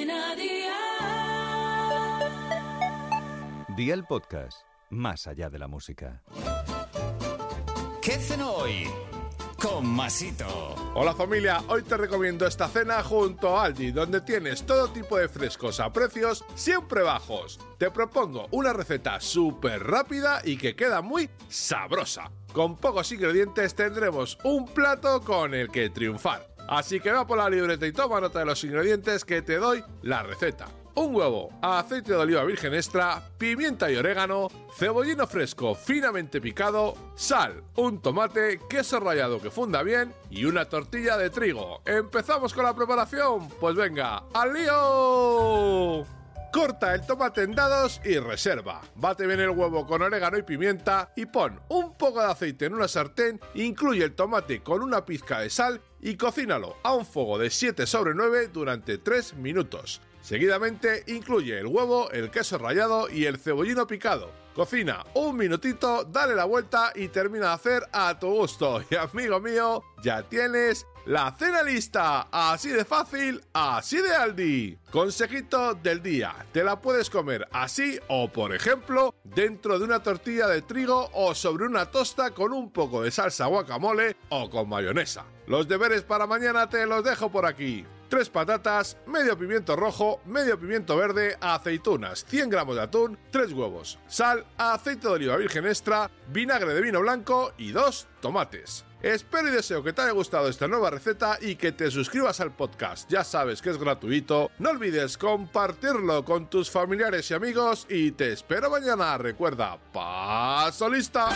Cadena Dial. Día el podcast, más allá de la música. ¿Qué cenó hoy? Con Masito. Hola familia, hoy te recomiendo esta cena junto a Aldi, donde tienes todo tipo de frescos a precios siempre bajos. Te propongo una receta súper rápida y que queda muy sabrosa. Con pocos ingredientes tendremos un plato con el que triunfar. Así que va por la libreta y toma nota de los ingredientes que te doy la receta. Un huevo, aceite de oliva virgen extra, pimienta y orégano, cebollino fresco finamente picado, sal, un tomate, queso rallado que funda bien y una tortilla de trigo. ¿Empezamos con la preparación? Pues venga, ¡al lío! Corta el tomate en dados y reserva. Bate bien el huevo con orégano y pimienta y pon un poco de aceite en una sartén, incluye el tomate con una pizca de sal y cocínalo a un fuego de 7 sobre 9 durante 3 minutos. Seguidamente incluye el huevo, el queso rallado y el cebollino picado. Cocina un minutito, dale la vuelta y termina de hacer a tu gusto. Y amigo mío, ya tienes la cena lista. Así de fácil, así de Aldi. Consejito del día. Te la puedes comer así o, por ejemplo, dentro de una tortilla de trigo o sobre una tosta con un poco de salsa guacamole o con mayonesa. Los deberes para mañana te los dejo por aquí. 3 patatas, medio pimiento rojo, medio pimiento verde, aceitunas, 100 gramos de atún, tres huevos, sal, aceite de oliva virgen extra, vinagre de vino blanco y dos tomates. Espero y deseo que te haya gustado esta nueva receta y que te suscribas al podcast. Ya sabes que es gratuito. No olvides compartirlo con tus familiares y amigos y te espero mañana. Recuerda, paso lista.